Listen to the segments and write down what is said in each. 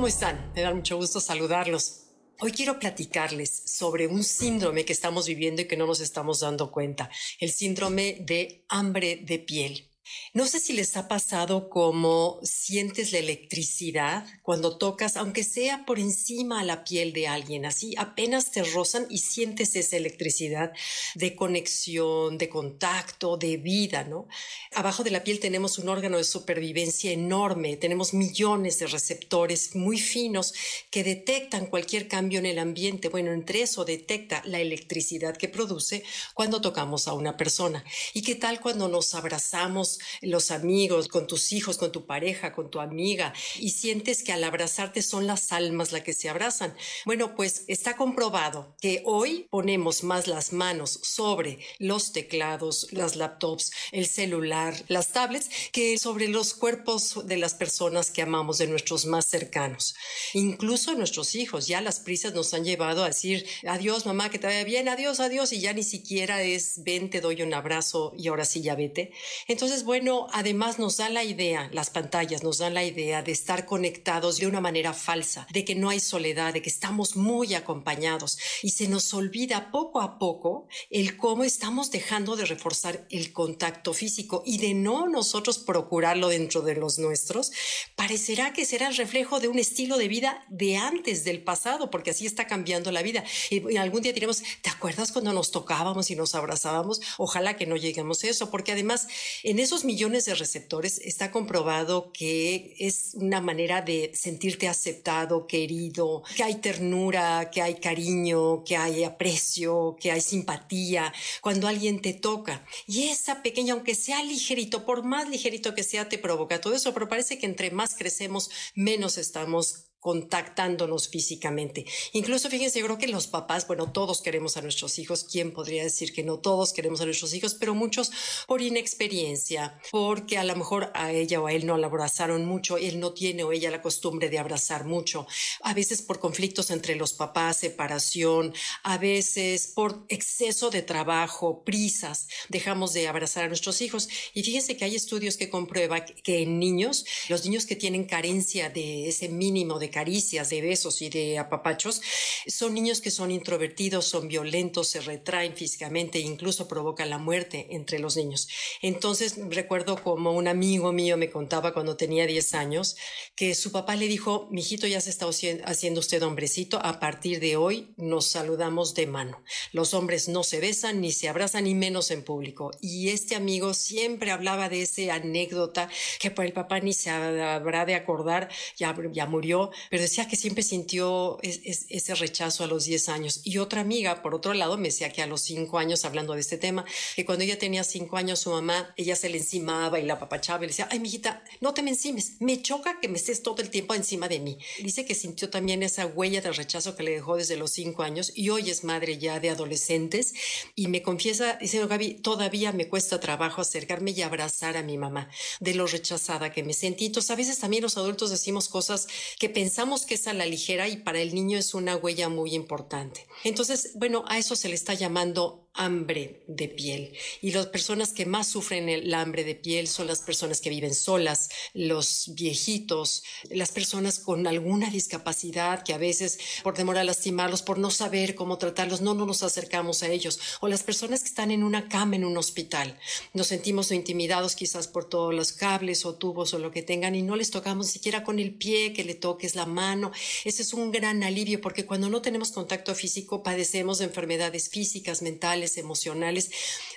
¿cómo están? Me da mucho gusto saludarlos. Hoy quiero platicarles sobre un síndrome que estamos viviendo y que no nos estamos dando cuenta, el síndrome de hambre de piel. No sé si les ha pasado como sientes la electricidad cuando tocas, aunque sea por encima a la piel de alguien, así apenas te rozan y sientes esa electricidad de conexión, de contacto, de vida, ¿no? Abajo de la piel tenemos un órgano de supervivencia enorme, tenemos millones de receptores muy finos que detectan cualquier cambio en el ambiente. Bueno, entre eso detecta la electricidad que produce cuando tocamos a una persona. ¿Y qué tal cuando nos abrazamos? Los amigos, con tus hijos, con tu pareja, con tu amiga, y sientes que al abrazarte son las almas las que se abrazan. Bueno, pues está comprobado que hoy ponemos más las manos sobre los teclados, las laptops, el celular, las tablets, que sobre los cuerpos de las personas que amamos, de nuestros más cercanos. Incluso nuestros hijos, ya las prisas nos han llevado a decir, adiós mamá, que te vaya bien, adiós, adiós, y ya ni siquiera es, ven, te doy un abrazo y ahora sí ya vete. Entonces, bueno, además nos da la idea, las pantallas nos dan la idea de estar conectados de una manera falsa, de que no hay soledad, de que estamos muy acompañados y se nos olvida poco a poco el cómo estamos dejando de reforzar el contacto físico y de no nosotros procurarlo dentro de los nuestros, parecerá que será el reflejo de un estilo de vida de antes del pasado, porque así está cambiando la vida. Y, algún día diremos, ¿te acuerdas cuando nos tocábamos y nos abrazábamos? Ojalá que no lleguemos a eso, porque además en esos millones de receptores está comprobado que es una manera de sentirte aceptado, querido, que hay ternura, que hay cariño, que hay aprecio, que hay simpatía cuando alguien te toca. Y esa pequeña, aunque sea ligerito, por más ligerito que sea, te provoca todo eso, pero parece que entre más crecemos, menos estamos contactándonos físicamente. Incluso fíjense, yo creo que los papás, bueno, todos queremos a nuestros hijos, ¿quién podría decir que no todos queremos a nuestros hijos? Pero muchos por inexperiencia, porque a lo mejor a ella o a él no la abrazaron mucho, él no tiene o ella la costumbre de abrazar mucho, a veces por conflictos entre los papás, separación, a veces por exceso de trabajo, prisas, dejamos de abrazar a nuestros hijos. Y fíjense que hay estudios que comprueban que en niños, los niños que tienen carencia de ese mínimo de caricias, de besos y de apapachos, son niños que son introvertidos, son violentos, se retraen físicamente e incluso provocan la muerte entre los niños. Entonces recuerdo como un amigo mío me contaba cuando tenía 10 años que su papá le dijo, mijito ya se está haciendo usted hombrecito, a partir de hoy nos saludamos de mano. Los hombres no se besan ni se abrazan ni menos en público. Y este amigo siempre hablaba de esa anécdota que por el papá ni se habrá de acordar, ya, ya murió, pero decía que siempre sintió ese rechazo a los 10 años. Y otra amiga, por otro lado, me decía que a los 5 años, hablando de este tema, que cuando ella tenía 5 años, su mamá, ella se le encimaba y la papachaba y le decía, ay, mijita, no te me encimes, me choca que me estés todo el tiempo encima de mí. Dice que sintió también esa huella de rechazo que le dejó desde los 5 años y hoy es madre ya de adolescentes y me confiesa, dice, Gaby, todavía me cuesta trabajo acercarme y abrazar a mi mamá de lo rechazada que me sentí. Entonces, a veces también los adultos decimos cosas que pensamos que es a la ligera y para el niño es una huella muy importante. Entonces, bueno, a eso se le está llamando hambre de piel. Y las personas que más sufren el hambre de piel son las personas que viven solas, los viejitos, las personas con alguna discapacidad que a veces por temor a lastimarlos, por no saber cómo tratarlos, no, no nos acercamos a ellos. O las personas que están en una cama en un hospital. Nos sentimos intimidados quizás por todos los cables o tubos o lo que tengan y no les tocamos ni siquiera con el pie, que le toques la mano. Ese es un gran alivio porque cuando no tenemos contacto físico padecemos de enfermedades físicas, mentales, emocionales,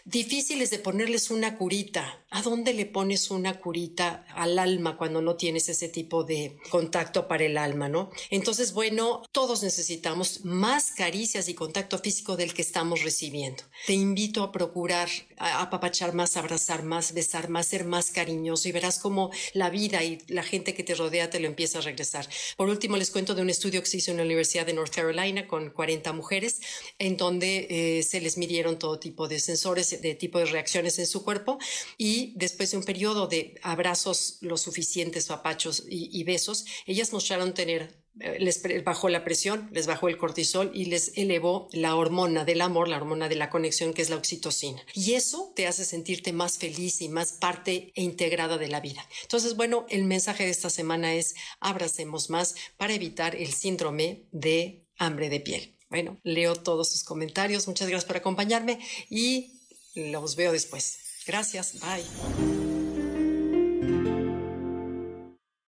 difíciles de ponerles una curita. ¿A dónde le pones una curita al alma cuando no tienes ese tipo de contacto para el alma, no? Entonces, bueno, todos necesitamos más caricias y contacto físico del que estamos recibiendo. Te invito a procurar apapachar más, abrazar más, besar más, ser más cariñoso y verás cómo la vida y la gente que te rodea te lo empieza a regresar. Por último, les cuento de un estudio que se hizo en la Universidad de North Carolina con 40 mujeres, en donde eh, se les midieron todo tipo de sensores, de tipo de reacciones en su cuerpo y después de un periodo de abrazos lo suficientes, papachos y, y besos, ellas mostraron tener eh, les bajó la presión, les bajó el cortisol y les elevó la hormona del amor, la hormona de la conexión, que es la oxitocina. Y eso te hace sentirte más feliz y más parte e integrada de la vida. Entonces, bueno, el mensaje de esta semana es abracemos más para evitar el síndrome de hambre de piel. Bueno, leo todos sus comentarios. Muchas gracias por acompañarme y los veo después. Gracias. Bye.